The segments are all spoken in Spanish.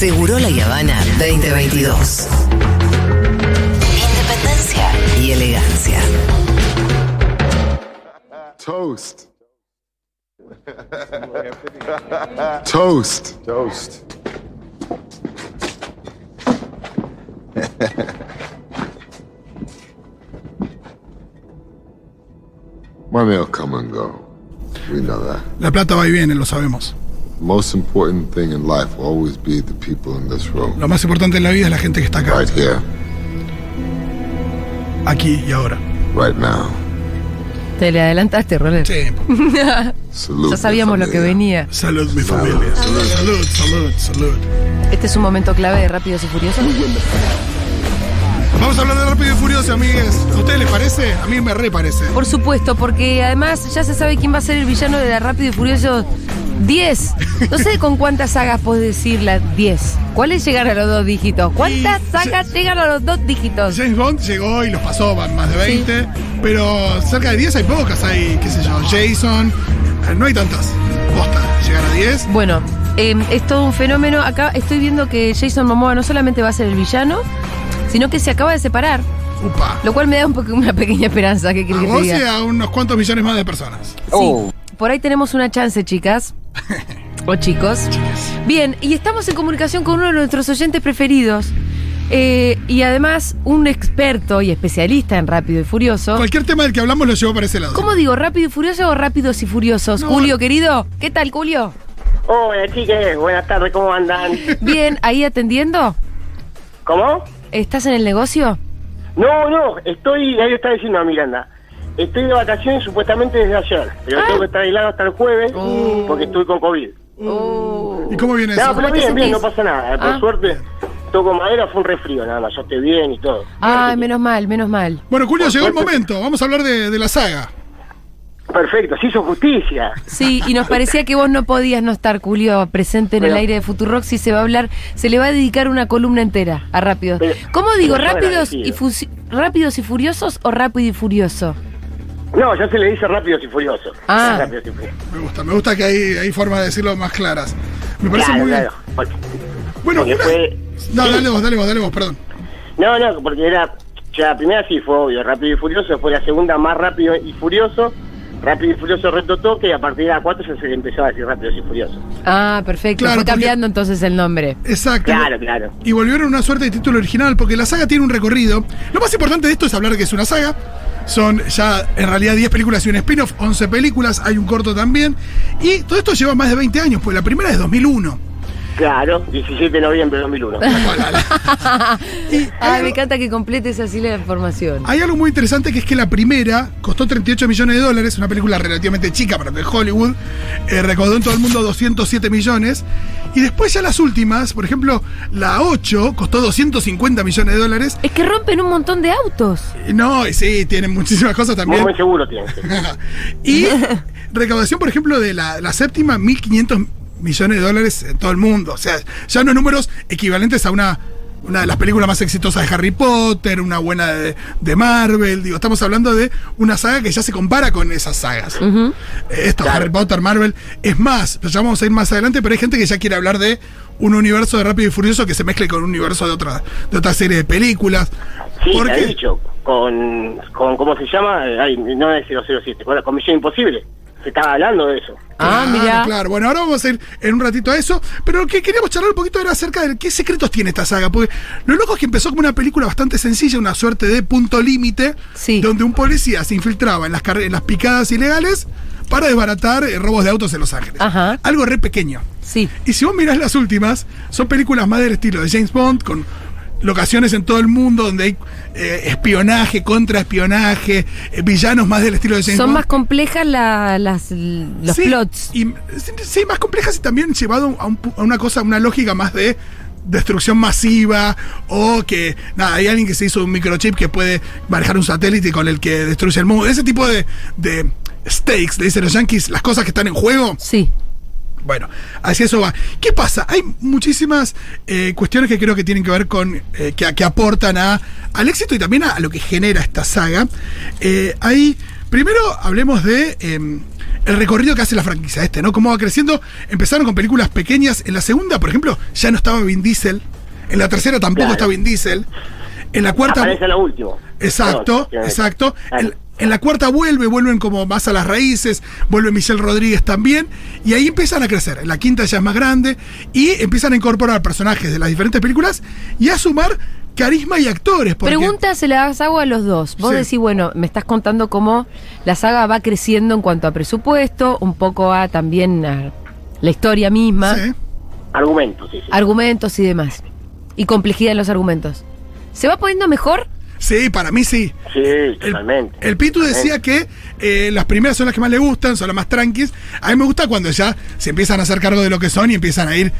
Seguro La Habana 2022. Independencia y elegancia. Toast. Toast. Toast. Money will come and go. We know that. La plata va y viene, lo sabemos. Most important thing in life will always be the people in this room. Lo más importante en la vida es la gente que está acá, Right here, aquí y ahora. right now. Te le adelantaste, Roller. Sí. Salute. Ya sabíamos lo que venía. Salud, mi familia. Salud, salud, salud, salud. Este es un momento clave de Rápidos y Furiosos. Vamos a hablar de Rápido y Furioso, amigues. ¿A ustedes les parece? A mí me re parece. Por supuesto, porque además ya se sabe quién va a ser el villano de la Rápido y Furioso 10. No sé con cuántas sagas puedes decir la 10. ¿Cuáles llegan a los dos dígitos? ¿Cuántas Y- sagas llegan a los dos dígitos? James Bond llegó y los pasó, van más de 20. Pero cerca de 10 hay pocas. Hay, qué sé yo, Jason. Eh, No hay tantas. Posta, llegar a 10. Bueno, eh, es todo un fenómeno. Acá estoy viendo que Jason Momoa no solamente va a ser el villano, sino que se acaba de separar. Upa. Lo cual me da un poco una pequeña esperanza. ¿Qué A querés que te vos y diga? a unos cuantos millones más de personas. Sí, por ahí tenemos una chance, chicas. O chicos. Bien, y estamos en comunicación con uno de nuestros oyentes preferidos. eh, y además, un experto y especialista en Rápido y Furioso. Cualquier tema del que hablamos lo llevo para ese lado. ¿Cómo digo? ¿Rápido y Furioso o Rápidos y Furiosos? No. Julio, querido. ¿Qué tal, Julio? Hola chiques, buenas tardes, ¿cómo andan? Bien, ahí atendiendo. ¿Cómo? ¿Estás en el negocio? No, no, estoy, ahí está diciendo a Miranda. Estoy de vacaciones supuestamente desde ayer, pero Ah. tengo que estar aislado hasta el jueves Oh. porque estoy con COVID. ¿Y cómo viene No, eso? pero bien, bien, no pasa nada. Por Ah. suerte, toco madera, fue un resfrío nada más, yo estoy bien y todo. Ay, menos mal, menos mal. Bueno, Julio, llegó el momento. Vamos a hablar de, de la saga. Perfecto, se hizo justicia. Sí, y nos parecía que vos no podías no estar, Julio, presente en el aire de Futurock si se va a hablar, se le va a dedicar una columna entera a Rápidos. Pero- ¿Cómo digo, rápidos y, rápidos y furiosos o rápido y furioso? No, ya se le dice rápidos y furiosos. Ah. Rápidos y furiosos. Me gusta, me gusta que hay, hay formas de declo más claras. Me parece Claro, muy bien. claro. Porque- Bueno, porque una- fue- No, sí. dale vos, dale vos, dale vos, perdón. No, no, porque era. Ya la primera sí fue obvio, Rápido y Furioso. Fue la segunda más Rápido y Furioso. Rápido y Furioso Reto Toque. Y a partir de la 4 ya se le empezó a decir Rápidos y Furiosos. Ah, perfecto. Claro, Fue porque- cambiando entonces el nombre. Exacto. Claro, claro. Y volvieron a una suerte de título original, porque la saga tiene un recorrido. Lo más importante de esto es hablar que es una saga. Son ya en realidad 10 películas y un spin-off, 11 películas, hay un corto también. Y todo esto lleva más de 20 años, pues la primera es 2001. Claro, 17 de noviembre de 2001. Y Ay, me encanta que completes así la información. hay algo muy interesante que es que la primera costó 38 millones de dólares, una película relativamente chica para que es Hollywood, eh, recaudó en todo el mundo 207 millones. Y después ya las últimas, por ejemplo, la 8 costó 250 millones de dólares. Es que rompen un montón de autos. Y No, y sí, tienen muchísimas cosas Muy también. buen seguro tiene. sí. y recaudación, por ejemplo, de la, la séptima, 1.500 millones de dólares en todo el mundo. O sea, ya unos números equivalentes a una, una de las películas más exitosas de Harry Potter, una buena de, de Marvel. Digo, estamos hablando de una saga que ya se compara con esas sagas. Eh, Esto, Harry Potter, Marvel. Es más, ya vamos a ir más adelante, pero hay gente que ya quiere hablar de un universo de Rápido y Furioso que se mezcle con un universo de otra, de otra serie de películas. Sí, Porque- dicho. Con, con, ¿cómo se llama? Ay, no es 007. Con, con Misión Imposible. Se estaba hablando de eso. Ah, Claro, mira. Claro, bueno, ahora vamos a ir en un ratito a eso. Pero lo que queríamos charlar un poquito era acerca de qué secretos tiene esta saga. Porque lo loco es que empezó como una película bastante sencilla, una suerte de punto límite, Sí. donde un policía se infiltraba en las, en las picadas ilegales para desbaratar eh, robos de autos en Los Ángeles. Ajá. Algo re pequeño. Sí. Y si vos mirás las últimas, son películas más del estilo de James Bond, con locaciones en todo el mundo donde hay eh, espionaje, contraespionaje, eh, villanos más del estilo de James Son Bond. más complejas la- las, los Sí, plots. Y, sí, más complejas y también llevado a, un a una cosa, una lógica más de destrucción masiva o que nada, hay alguien que se hizo un microchip que puede manejar un satélite con el que destruye el mundo. Ese tipo de, de stakes, le dicen los yankees, las cosas que están en juego. Sí. Bueno, hacia eso va. ¿Qué pasa? Hay muchísimas eh, cuestiones que creo que tienen que ver con, eh, que, que aportan a, al éxito y también a, a lo que genera esta saga. Eh, hay Primero hablemos de eh, el recorrido que hace la franquicia este, ¿no? Cómo va creciendo. Empezaron con películas pequeñas. En la segunda, por ejemplo, ya no estaba Vin Diesel. En la tercera tampoco Claro. está Vin Diesel. En la cuarta. Aparece lo último. Exacto, No, exacto. En, en la cuarta vuelve, vuelven como más a las raíces, vuelve Michelle Rodríguez también, y ahí empiezan a crecer. En la quinta ya es más grande, y empiezan a incorporar personajes de las diferentes películas y a sumar carisma y actores. porque- Preguntas se las hago a los dos. Vos Sí. decís, bueno, me estás contando cómo la saga va creciendo en cuanto a presupuesto, un poco a también a la historia misma, Sí. Argumentos, sí, sí. argumentos y demás. Y complejidad en los argumentos. ¿Se va poniendo mejor? Sí, para mí sí. Sí, El, totalmente. el Pitu decía que eh, las primeras son las que más le gustan, son las más tranquis. A mí me gusta cuando ya se empiezan a hacer cargo de lo que son y empiezan a ir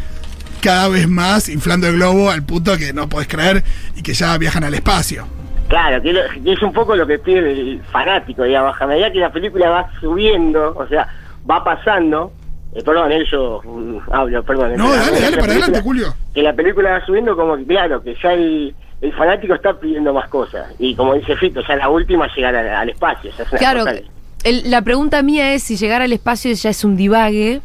cada vez más inflando el globo al punto que no podés creer y que ya viajan al espacio. Claro, que, lo- que es un poco lo que pide el fanático, digamos, a medida que la película va subiendo, o sea, va pasando, eh, perdón, eh, yo mm, hablo, perdón. No, eh, dale, dale, para adelante, Julio. Que la película va subiendo como que, claro, que ya el, el fanático está pidiendo más cosas. Y como dice Fito, ya la última es llegar al, al espacio. ya es una Claro, el- la pregunta mía es si llegar al espacio ya es un divague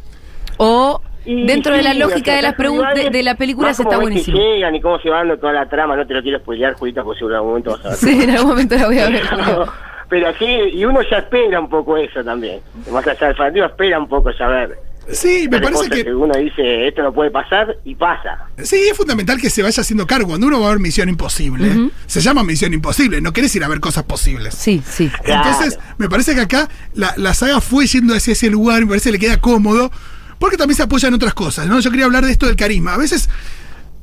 o Y dentro de la lógica de, las acá pregun- igual de, de la película se está ves que buenísimo. llegan y cómo se va dando toda la trama, no te lo quiero spoilear, Julita, porque seguro en algún momento vas a ver. Sí, en algún momento la voy a ver. Pero, pero sí, y uno ya espera un poco eso también. Más allá del fanático, espera un poco saber. Sí, me parece que uno dice, esto no puede pasar, y pasa. Sí, es fundamental que se vaya haciendo cargo. Cuando uno va a ver Misión Imposible, se llama Misión Imposible, no querés ir a ver cosas posibles. Sí, sí. Claro. Entonces, me parece que acá la, la saga fue yendo hacia ese lugar, me parece que le queda cómodo, porque también se apoya en otras cosas, ¿no? Yo quería hablar de esto del carisma. A veces,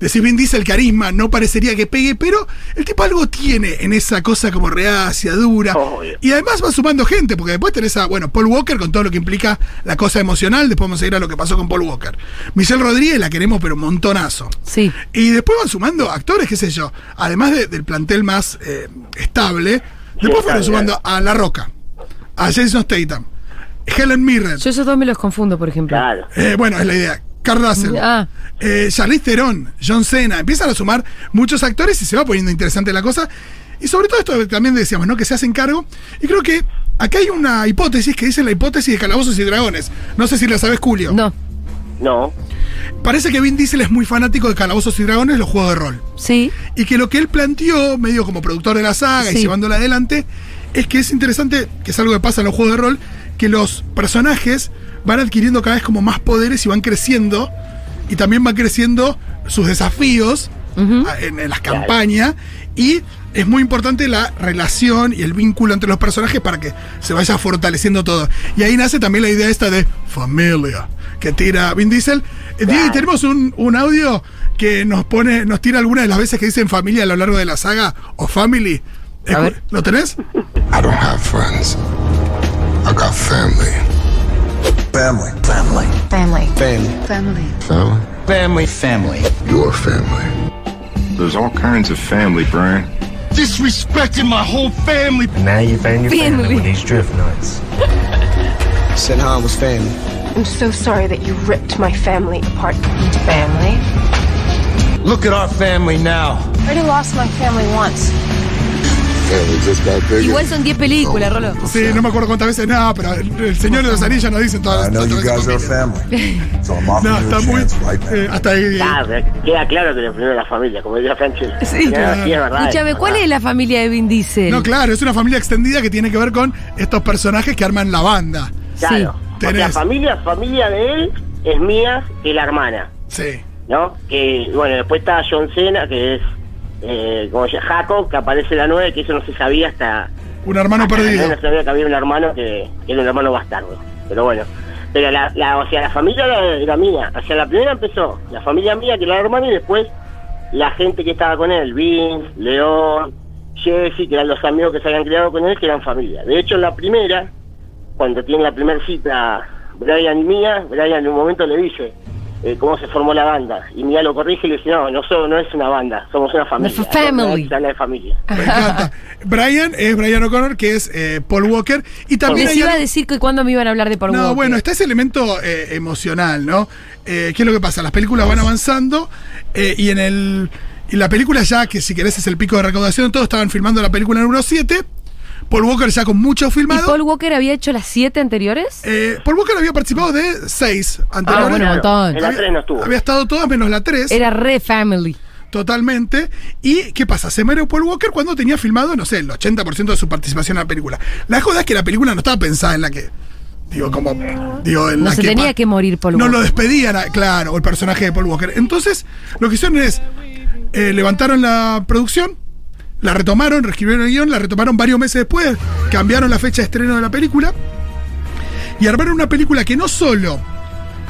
decir bien dice el carisma, no parecería que pegue, pero el tipo algo tiene en esa cosa como reacia, dura. Y además va sumando gente, porque después tenés a, bueno, Paul Walker con todo lo que implica la cosa emocional, después vamos a ir a lo que pasó con Paul Walker. Michelle Rodríguez la queremos, pero un montonazo. Sí. Y después van sumando actores, qué sé yo. Además de- del plantel más eh, estable, después fueron claro, sumando a La Roca, a Jason Statham, Helen Mirren. Yo esos dos me los confundo, por ejemplo. Claro. eh, bueno, es la idea. Carl Russell, Ah. eh, Charlize Theron, John Cena. Empiezan a sumar muchos actores y se va poniendo interesante la cosa. Y sobre todo esto también decíamos, ¿no? Que se hacen cargo. Y creo que acá hay una hipótesis que dice la hipótesis de calabozos y dragones. No sé si la sabes, Julio. No. No. Parece que Vin Diesel es muy fanático de calabozos y dragones, los juegos de rol. Sí. Y que lo que él planteó, medio como productor de la saga y llevándola adelante, es que es interesante, que es algo que pasa en los juegos de rol, que los personajes van adquiriendo cada vez como más poderes y van creciendo, y también van creciendo sus desafíos Ujú. a- en, en las campañas, y es muy importante la relación y el vínculo entre los personajes para que se vaya fortaleciendo todo. Y ahí nace también la idea esta de familia, que tira Vin Diesel. Eh, Diego, tenemos un, un audio que nos pone, nos tira algunas de las veces que dicen familia a lo largo de la saga o family. A ver. ¿Lo tenés? I don't have friends. I got family. Family. Family. Family. Family. Family. Family? Family. Family. Your family. There's all kinds of family, Brian. Disrespecting my whole family. Now you found your family, Family. with these drift nuts. Sinhan was family. I'm so sorry that you ripped my family apart. Family? Look at our family now. I already lost my family once. Igual son 10 películas, Rolo. Sí, no me acuerdo cuántas veces, no, pero el, Señor de los Anillos nos dicen todas I know todas you las No, está muy. eh, hasta ahí. Ah, queda claro que lo primero es la familia, como decía Franchel. Sí. Sí, es verdad. Escúchame, ¿cuál es la familia de Vin Diesel? No, claro, es una familia extendida que tiene que ver con estos personajes que arman la banda. Claro. Sí. O sea, Tenés- familia, familia de él es mía, es la hermana, Sí. ¿no? Que, bueno, después está John Cena, que es, eh, como llama, Jacob, que aparece la 9, que eso no se sabía hasta... Un hermano hasta perdido. No sabía que había un hermano que, que era un hermano bastardo. Pero bueno. Pero la, la, o sea, la familia era, era mía. O sea, la primera empezó la familia mía, que era la hermana, y después la gente que estaba con él, Vince, León, Jesse, que eran los amigos que se habían criado con él, que eran familia. De hecho, en la primera, cuando tiene la primera cita Brian y Mía, Brian en un momento le dice eh, cómo se formó la banda. Y Mía lo corrige y le dice, no, no, so- no es una banda, somos una familia. Una family. Habla de familia. Me encanta. Brian es Brian O'Connor, que es eh, Paul Walker. Y también Les iba a decir que cuándo me iban a hablar de Paul No, Walker. bueno, está ese elemento eh, emocional, ¿no? Eh, ¿Qué es lo que pasa? Las películas van avanzando eh, y en el y la película ya, que si querés es el pico de recaudación, todos estaban filmando la película número 7, Paul Walker ya con mucho ¿Y filmado. Paul Walker había hecho las siete anteriores? Eh, Paul Walker había participado de seis anteriores. Ah, bueno, un montón. En la 3 no estuvo. Había estado todas menos la 3. Era re family. Totalmente. ¿Y qué pasa? Se muere Paul Walker cuando tenía filmado, no sé, el 80% de su participación en la película. La joda es que la película no estaba pensada en la que. Digo, como. Digo, en No la se que tenía que morir Paul No Walker. lo despedían, a- claro, o el personaje de Paul Walker. Entonces, lo que hicieron es. eh, levantaron la producción, la retomaron, reescribieron el guion, la retomaron varios meses después, cambiaron la fecha de estreno de la película y armaron una película que no solo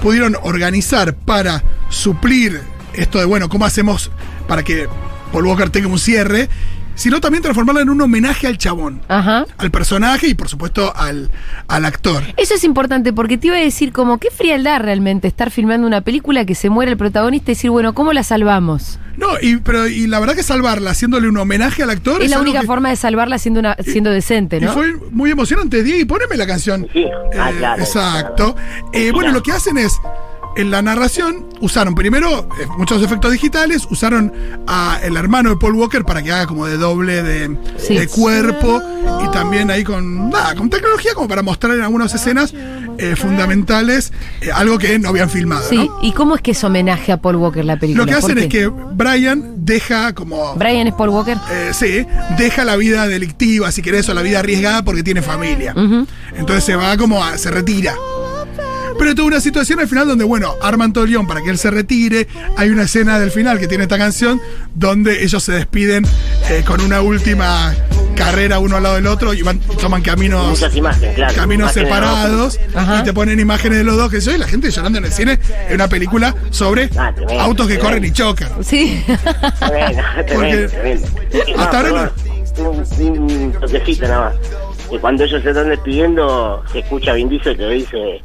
pudieron organizar para suplir esto de, bueno, ¿cómo hacemos para que Paul Walker tenga un cierre? Sino también transformarla en un homenaje al chabón, Ajá. al personaje y por supuesto al, al actor. Eso es importante porque te iba a decir como qué frialdad realmente estar filmando una película que se muere el protagonista y decir, bueno, ¿cómo la salvamos? No, y, pero, y la verdad que salvarla haciéndole un homenaje al actor Es la algo única que- forma de salvarla siendo una siendo decente, Y ¿no? fue muy emocionante. Diego, poneme la canción. Sí. Ah, Eh, claro. Exacto. Eh, bueno, lo que hacen es, en la narración, usaron primero eh, muchos efectos digitales, usaron a el hermano de Paul Walker para que haga como de doble de, Sí. de cuerpo y también ahí con, nada, con tecnología como para mostrar en algunas escenas eh, fundamentales eh, algo que no habían filmado. Sí, ¿no? ¿y cómo es que es homenaje a Paul Walker la película? Lo que ¿Por hacen es que Brian deja como... Brian es Paul Walker. Eh, sí, deja la vida delictiva, si querés, o la vida arriesgada porque tiene familia. Entonces se va como a, se retira. Pero tuvo una situación al final donde, bueno, arman todo el guion para que él se retire. Hay una escena del final que tiene esta canción donde ellos se despiden eh, con una última carrera uno al lado del otro y van, toman caminos, Muchas imágenes, claro. caminos Imágenes separados y te ponen imágenes de los dos que yo y la gente llorando en el cine en una película sobre Ah, tremendo, autos que tremendo. corren y chocan. Sí. Tremendo, Porque- tremendo, tremendo. hasta ahora perdón, un, un toquecito nada más. Que cuando ellos se están despidiendo, se escucha Vin Diesel que dice: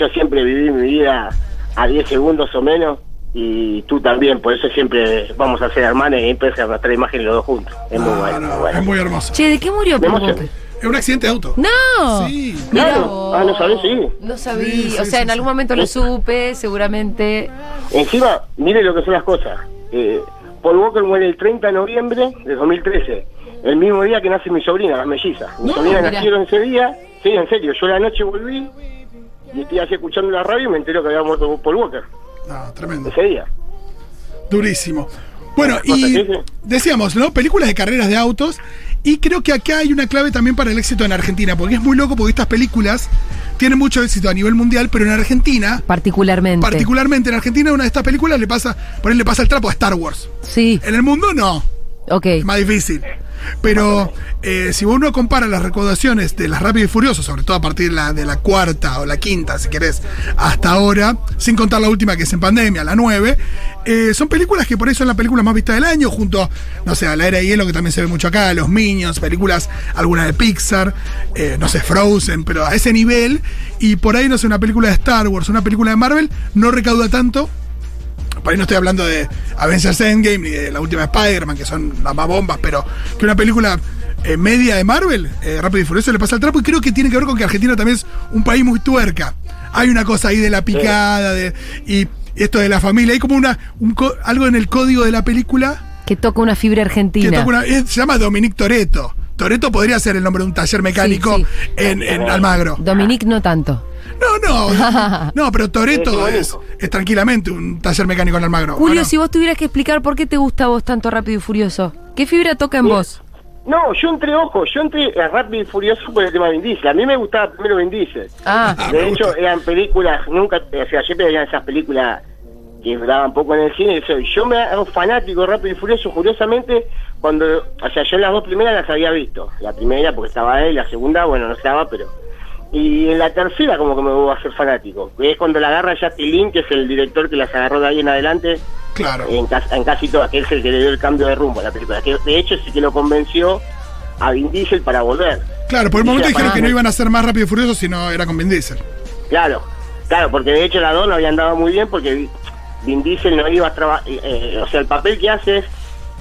Yo siempre viví mi vida a 10 segundos o menos, y tú también, por eso siempre vamos a ser hermanos y empiezan a mostrar imágenes los dos juntos. Es muy No, bueno, no, muy bueno. es muy hermoso. che, ¿de qué murió. Walker? Es un accidente de auto. No. Sí. Claro. Ah, ¿no sabés? Sí. No sabía. Sí, sí, o sea, sí, en sí. algún momento lo supe, seguramente. Encima, mire lo que son las cosas. Eh, Paul Walker muere el 30 de noviembre de 2013, el mismo día que nace mi sobrina, la melliza. Mi No, sobrina mirá. nacieron ese día, sí, en serio, yo la noche volví y estoy así escuchando la radio y me entero que había muerto Paul Walker No, tremendo. ese día. Durísimo. Bueno, y decíamos, ¿no? Películas de carreras de autos. Y creo que acá hay una clave también para el éxito en Argentina, porque es muy loco porque estas películas tienen mucho éxito a nivel mundial, pero en Argentina, Particularmente. particularmente en Argentina, una de estas películas le pasa, por ahí le pasa el trapo a Star Wars. sí, En el mundo no, ok. es más difícil. Pero eh, si uno compara las recaudaciones de las Rápido y Furioso, sobre todo a partir de la, cuarta o la quinta, si querés, hasta ahora, sin contar la última que es en pandemia, la 9, eh, son películas que por ahí son las películas más vistas del año, junto, no sé, a La Era de Hielo, que también se ve mucho acá, Los Minions, películas, algunas de Pixar, eh, no sé, Frozen, pero a ese nivel, y por ahí, no sé, una película de Star Wars, una película de Marvel, no recauda tanto por ahí no estoy hablando de Avengers Endgame ni de la última Spider-Man, que son las más bombas, pero que una película eh, media de Marvel, eh, Rápido y Furioso, le pasa el trapo y creo que tiene que ver con que Argentina también es un país muy tuerca. Hay una cosa ahí de la picada de, y esto de la familia, hay como una un co- algo en el código de la película Que toca una fibra que argentina. toca una- es- se llama Dominique Toreto. Toreto podría ser el nombre de un taller mecánico Sí, En, en Almagro. Dominique no tanto. No, no, no, pero Toreto es, es tranquilamente un taller mecánico en Almagro. ¿o Julio, no? si vos tuvieras que explicar por qué te gusta a vos tanto Rápido y Furioso, ¿qué fibra toca en vos? No, yo entré, ojo, yo entré a Rápido y Furioso por el tema de Vin Diesel. A mí me gustaba primero Vin Diesel. Ah, Ah, De hecho, gusta. eran películas, nunca, o sea, siempre veían esas películas que daban poco en el cine. Eso, Yo me hago fanático de Rápido y Furioso, curiosamente, cuando, o sea, yo las dos primeras las había visto. La primera porque estaba él, la segunda, bueno, no estaba, pero... Y en la tercera como que me voy a hacer fanático. que Es cuando la agarra Justin que es el director que las agarró de ahí en adelante, Claro. en, cas- en casi todas, que es el que le dio el cambio de rumbo a la película. Que de hecho es el que lo convenció a Vin Diesel para volver. Claro, por el momento dijeron que no iban a ser más rápido y furioso si no era con Vin Diesel. Claro, claro, porque de hecho las dos no habían dado muy bien porque Vi- Vin Diesel no iba a trabajar, o sea, el papel que hace es,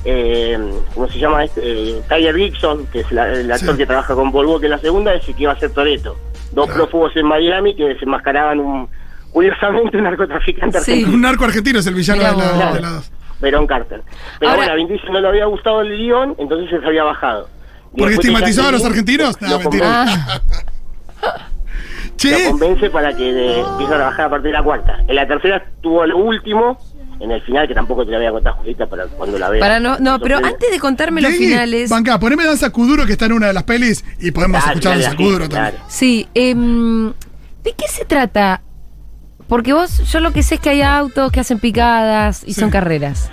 eh, ¿cómo se llama? este? Eh, Tyler Gibson, que es la- el actor Sí. que trabaja con Paul Walker en la segunda, es el que iba a ser Toreto. Dos Claro. prófugos en Miami que desenmascaraban un, curiosamente, un narcotraficante Sí. argentino, Un narco argentino es el villano Mirá de, la- de dos. Verón Carter. Pero Ahora- bueno, a Vin Diesel no le había gustado el guion, entonces se había bajado. ¿Porque después estigmatizó a los argentinos? lo No, mentira. Lo convence para que empiece a trabajar a partir de la cuarta. En la tercera tuvo lo último, en el final, que tampoco te la voy a contar, Julita, para cuando la veas. para no, no, pero antes de contarme los finales. Banca, poneme Danza Kuduro que está en una de las pelis y podemos escuchar Danza Kuduro también. Sí, em, ¿de qué se trata? Porque vos, yo lo que sé es que hay autos que hacen picadas y Sí. son carreras.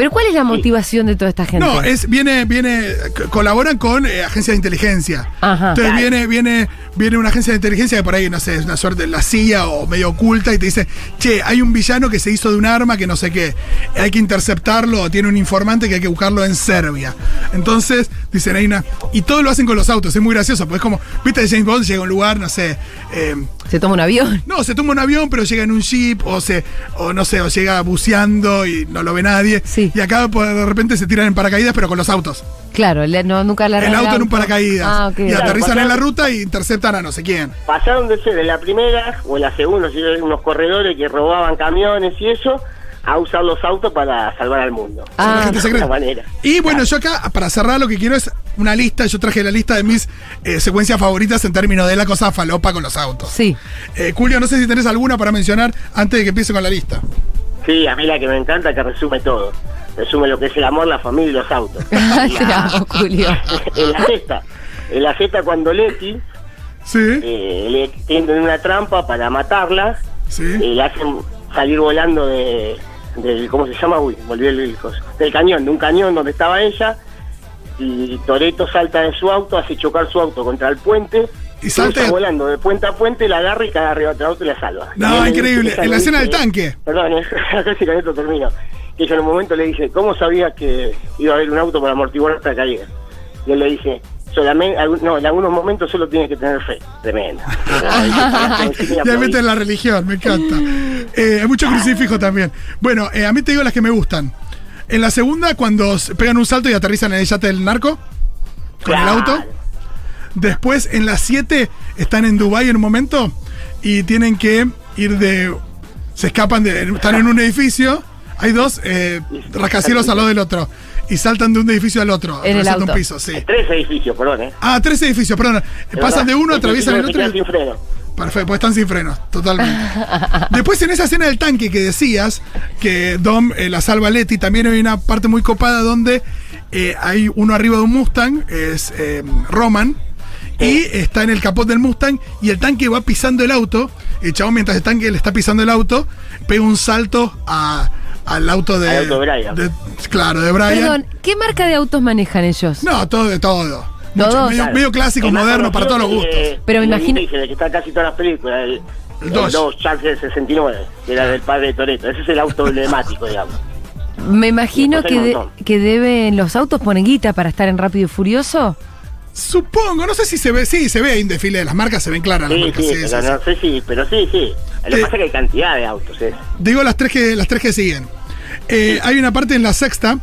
Pero ¿cuál es la motivación de toda esta gente? No, es, viene, viene, colaboran con eh, agencias de inteligencia. Ajá. Entonces Claro. viene, viene, viene una agencia de inteligencia que por ahí, no sé, es una suerte de la CIA o medio oculta y te dice, che, hay un villano que se hizo de un arma que no sé qué, hay que interceptarlo, o tiene un informante que hay que buscarlo en Serbia. Entonces, dicen ahí una, y todo lo hacen con los autos, es muy gracioso, pues es como, viste, James Bond llega a un lugar, no sé, eh, Se toma un avión. no, se toma un avión, pero llega en un jeep, o se, o no sé, o llega buceando y no lo ve nadie. Sí. Y acá pues, de repente se tiran en paracaídas, pero con los autos. Claro, le- no, nunca la El auto en un paracaídas. Ah, ok. Y Claro, aterrizan en la ruta y interceptan a no sé quién. Pasaron de ser en la primera o en la segunda, si eran unos corredores que robaban camiones y eso, a usar los autos para salvar al mundo. Ah, de alguna manera. Y bueno, yo acá, para cerrar, lo que quiero es una lista. Yo traje la lista de mis eh, secuencias favoritas en términos de la cosa falopa con los autos. Sí. Eh, Julio, no sé si tenés alguna para mencionar antes de que empiece con la lista. Sí, a mí la que me encanta que resume todo. Resume lo que es el amor, la familia y los autos. Te La- amo, Julio. en la sexta. En la sexta cuando Leti Sí, eh, le tienden una trampa para matarla, sí. y le hacen salir volando de, del, ¿cómo se llama? Uy, me olvidé el, el coso. del cañón, de un cañón donde estaba ella, y Toreto salta de su auto, hace chocar su auto contra el puente, Y salta- volando de puente a puente, la agarra y cae arriba del auto y la salva. No, increíble. En la escena del tanque. Perdón, eh, casi con esto termino. Ella en un momento le dice, ¿cómo sabías que iba a haber un auto para amortiguar esta caída? Y él le dice, solamente, no, en algunos momentos solo tienes que tener fe. Tremendo. Ya meten la religión, me encanta. Eh, hay mucho crucifijo también. Bueno, eh, a mí te digo las que me gustan. En la segunda, cuando pegan un salto y aterrizan en el yate del narco, con el auto. Después, en las 7, están en Dubái en un momento y tienen que ir de. Se escapan de. Están en un edificio. Hay dos eh, rascacielos al lado del otro. Y saltan de un edificio al otro. En el atravesando auto. un piso, sí. Tres edificios, perdón, ¿eh? Ah, tres edificios, perdón. Pasan de uno, atraviesan el otro. sin freno. Perfecto, pues están sin frenos, totalmente. Después en esa escena del tanque que decías, que Dom eh, la salva a Letty, también hay una parte muy copada donde eh, hay uno arriba de un Mustang, es eh, Roman, y está en el capot del Mustang y el tanque va pisando el auto. Y el chabón, mientras el tanque le está pisando el auto, pega un salto a- al auto de. Al auto de Brian. de- claro, de Brian. Perdón, ¿qué marca de autos manejan ellos? No, todo de todo. Mucho, Todos. medio, medio clásico, El moderno, para todos los gustos. Pero me imagino- que está casi todas las películas, el, El el Dodge. Dodge Charger 69, que era del padre de Toreto. Ese es el auto emblemático, digamos. Me imagino que, de- que deben. ¿Los autos ponen guita para estar en Rápido y Furioso? Supongo, no sé si se ve, sí, se ve ahí en desfile de las marcas, se ven claras las Sí, marcas. sí, sí, sí, pero sí. no sé si, pero sí, sí. Lo que Eh, pasa es que hay cantidad de autos, ¿eh? Digo las tres que, las tres que siguen. Eh, hay una parte en la sexta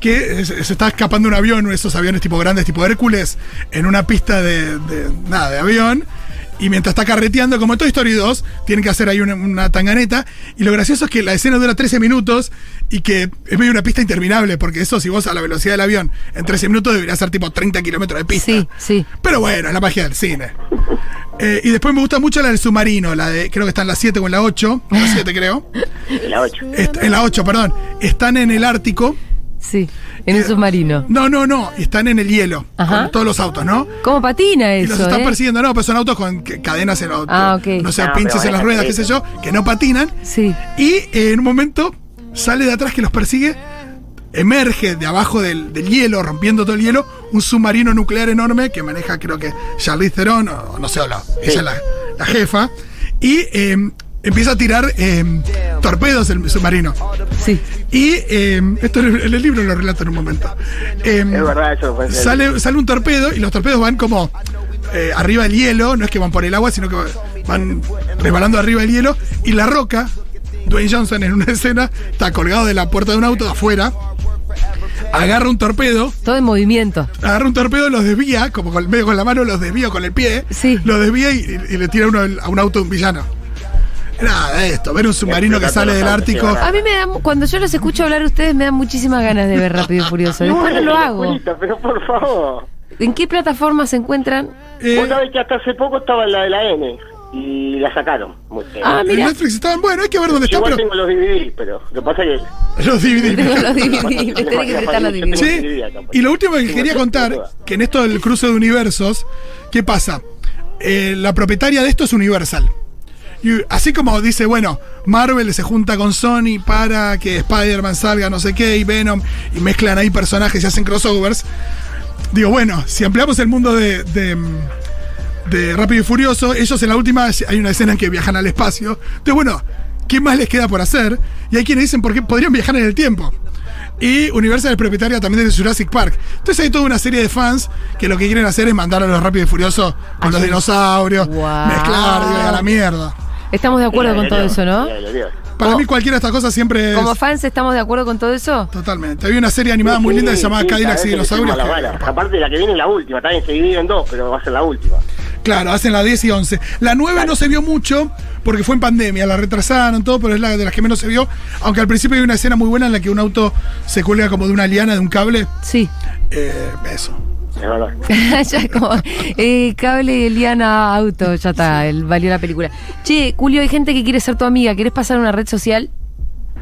que se, está escapando un avión, esos aviones tipo grandes, tipo Hércules, en una pista de, de- nada, de avión. Y mientras está carreteando, como en Toy Story 2, tienen que hacer ahí una, una tanganeta. Y lo gracioso es que la escena dura 13 minutos y que es medio una pista interminable, porque eso, si vos a la velocidad del avión en 13 minutos, debería ser tipo 30 kilómetros de pista. Sí, sí. Pero bueno, es la magia del cine. Eh, y después me gusta mucho la del submarino, la de, creo que está en la 7 o en la 8. En la 7 creo. De la 8. Est- en la 8, perdón. Están en el Ártico. Sí, en un submarino. No, no, no. Están en el hielo. Ajá. Con todos los autos, ¿no? ¿Cómo patina Y los eso? están eh? persiguiendo, no, pero son autos con cadenas en los. Ah, ok. No sé, No, pinches en las ruedas, qué sé yo, que no patinan. Sí. Y eh, en un momento sale de atrás que los persigue, emerge de abajo del, del hielo, rompiendo todo el hielo, un submarino nuclear enorme que maneja, creo que Charlize Theron, o no sé, o la- ella es la, la jefa, y eh, empieza a tirar eh, torpedos el submarino. Sí. Y eh, esto en el, libro lo relata en un momento. Eh, Es verdad, eso fue- sale, sale un torpedo y los torpedos van como eh, arriba del hielo, no es que van por el agua, sino que van resbalando arriba del hielo. Y la roca, Dwayne Johnson en una escena, está colgado de la puerta de un auto de afuera, agarra un torpedo, Todo en movimiento. agarra un torpedo, los desvía, como con, medio con la mano, los desvía con el pie, Sí. los desvía y, y le tira uno a un auto de un villano. Nada, esto, ver un submarino que sale del Ártico. A mí me da, cuando yo los escucho hablar a ustedes, me dan muchísimas ganas de ver Rápido y Furioso. Después no lo hago. Pero por favor. ¿En qué plataforma se encuentran? Eh, Vos sabés que hasta hace poco estaba en la de la N y la sacaron. Ah, en mira. Netflix estaban, bueno, hay que ver dónde Yo están, igual pero tengo los DVD, pero lo que pasa es que los DVD. Tengo los DVD, me tenés que prestar los DVD. Sí, y lo último que quería contar, que en esto del cruce de universos, ¿qué pasa? Eh, la propietaria de esto es Universal. Y así como dice, bueno, Marvel se junta con Sony para que Spider-Man salga no sé qué y Venom y mezclan ahí personajes y hacen crossovers. Digo, bueno, si ampliamos el mundo de, de, de Rápido y Furioso, ellos en la última hay una escena en que viajan al espacio. Entonces, bueno, ¿qué más les queda por hacer? Y hay quienes dicen, ¿por qué podrían viajar en el tiempo? Y Universal es propietaria también de Jurassic Park. Entonces hay toda una serie de fans que lo que quieren hacer es mandar a los Rápido y Furioso con los dinosaurios, Guau. mezclar, digo, a la mierda. Estamos de acuerdo con todo eso, ¿no? Para Como- mí cualquiera de estas cosas siempre es... Como fans, ¿estamos de acuerdo con todo eso? Totalmente. Había una serie animada muy linda que se llamaba Cadillacs y Dinosaurios. que- Aparte la que viene es la última, también se divide en dos, pero va a ser la última. Claro, hacen la 10 y 11. La 9 no se vio mucho porque fue en pandemia, la retrasaron todo, pero es la de las que menos se vio. Aunque al principio hay una escena muy buena en la que un auto se cuelga como de una liana, de un cable. Sí. Eh, eso. Es verdad. ya como eh, cable Eliana auto, ya está, el- valió la película. Che, Julio, hay gente que quiere ser tu amiga, ¿querés pasar una red social?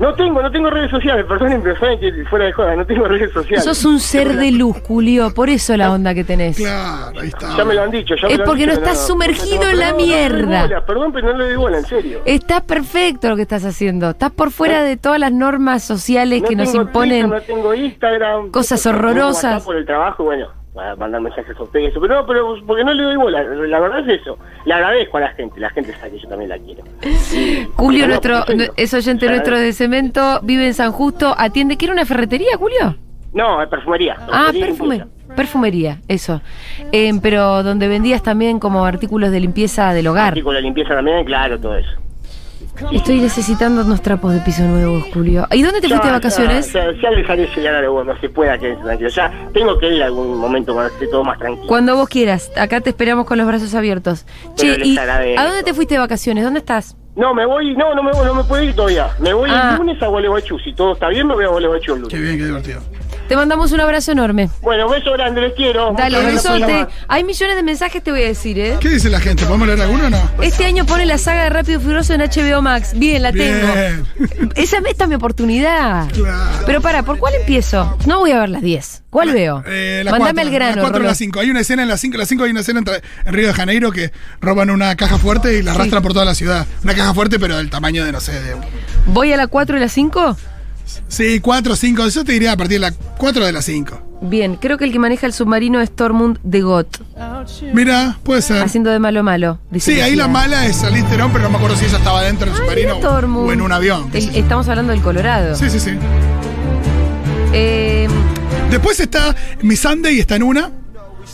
No tengo, no tengo redes sociales, perdonen, pero saben que fuera de joda, no tengo redes sociales. Sos un ser de luz, Julio, por eso la onda que tenés. Claro, ahí está. Ya me lo han dicho, ya me Es lo han porque no dicho, estás sumergido no, en la no, no mierda. bola, perdón, pero no le doy bola, en serio. Estás perfecto lo que estás haciendo. Estás por fuera de todas las normas sociales No que nos imponen. Twitter, no tengo Instagram. cosas horrorosas. Por el trabajo, bueno, a mandar mensajes a ustedes, eso. Pero no, pero porque no le doy bola, la verdad es eso. Le agradezco a la gente, la gente sabe que yo también la quiero. Julio, No, nuestro, perfecto. es oyente nuestro de cemento, vive en San Justo, atiende. ¿Quiere una ferretería, Julio? No, es perfumería. Ah, perfumería perfumería, eso. Eh, pero donde vendías también como artículos de limpieza del hogar. Artículo de limpieza también, claro, todo eso. Estoy necesitando unos trapos de piso nuevos, Julio. ¿Y dónde te fuiste de vacaciones? Ya, ya, ya les haré llegar algo cuando se pueda que tranquilo. Ya tengo que ir a algún momento cuando esté todo más tranquilo. Cuando vos quieras. Acá te esperamos con los brazos abiertos. Che, Pero les ¿y a dónde te fuiste de vacaciones? ¿Dónde estás? No, me voy, no, no me voy, no me puedo ir todavía. Me voy Ah. el lunes a Gualeguaychú. Si todo está bien, me voy a Gualeguaychú el lunes. Qué bien, qué divertido. Te mandamos un abrazo enorme. Bueno, beso grande, les quiero. Dale, besote. Hay millones de mensajes, te voy a decir, ¿eh? ¿Qué dice la gente? ¿Podemos leer alguno o no? Este año pone la saga de Rápido y Furioso en HBO Max. Bien, la tengo. Esa esta es mi oportunidad. Claro. Pero para, ¿por cuál empiezo? No voy a ver las 10. ¿Cuál veo? Eh, la Mándame cuatro, el grano. La 4 o Rolo. la 5. Hay una escena en la 5. La 5 hay una escena en, Río de Janeiro que roban una caja fuerte y la Sí. arrastran por toda la ciudad. Una caja fuerte, pero del tamaño de, no sé, de. ¿Voy a la 4 y la 5? Sí, 4, 5. Yo te diría a partir de la 4 de la 5. Bien, creo que el que maneja el submarino es Tormund de Got, Mira, puede ser. haciendo de malo malo. Sí, ahí la mala es Charlize Theron, pero no me acuerdo si ella estaba dentro del submarino o en un avión. El- estamos hablando del Colorado. Sí, sí, sí. Eh, Después está Miss Sunday, está en una.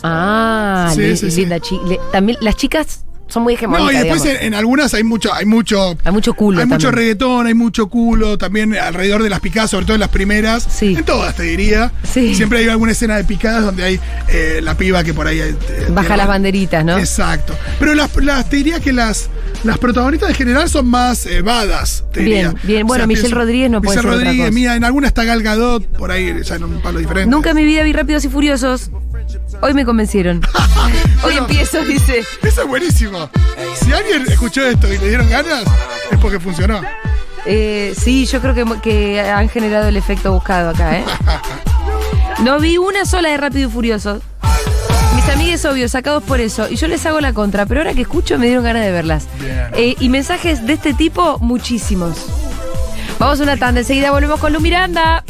ah, Sí, sí, sí. linda chi- le- También las chicas son muy hegemónicas. No, y después en, en algunas hay mucho, hay mucho. Hay mucho culo Hay mucho también. reggaetón, hay mucho culo, también alrededor de las picadas, sobre todo en las primeras. Sí. En todas, te diría. Sí. Siempre hay alguna escena de picadas donde hay eh, la piba que por ahí. eh, Baja tiene- las banderitas, ¿no? Exacto. Pero las, las- te diría que las, las protagonistas en general son más eh, badas, te Bien, diría. bien. Bueno, Michelle Rodríguez no puede Michelle ser otra Rodríguez, cosa. mía, en alguna está Gal Gadot, por ahí, ya en un palo diferente. Nunca en mi vida vi Rápidos y Furiosos. Hoy me convencieron. Hoy empiezo, dice. Eso es buenísimo. Si alguien escuchó esto y le dieron ganas, es porque funcionó. Eh, sí, yo creo que, que han generado el efecto buscado acá, ¿eh? No vi una sola de Rápido y Furioso. Mis amigues, obvio, sacados por eso. Y yo les hago la contra, pero ahora que escucho me dieron ganas de verlas. Bien. Eh, y mensajes de este tipo, muchísimos. Vamos a una tanda, enseguida volvemos con Lu Miranda.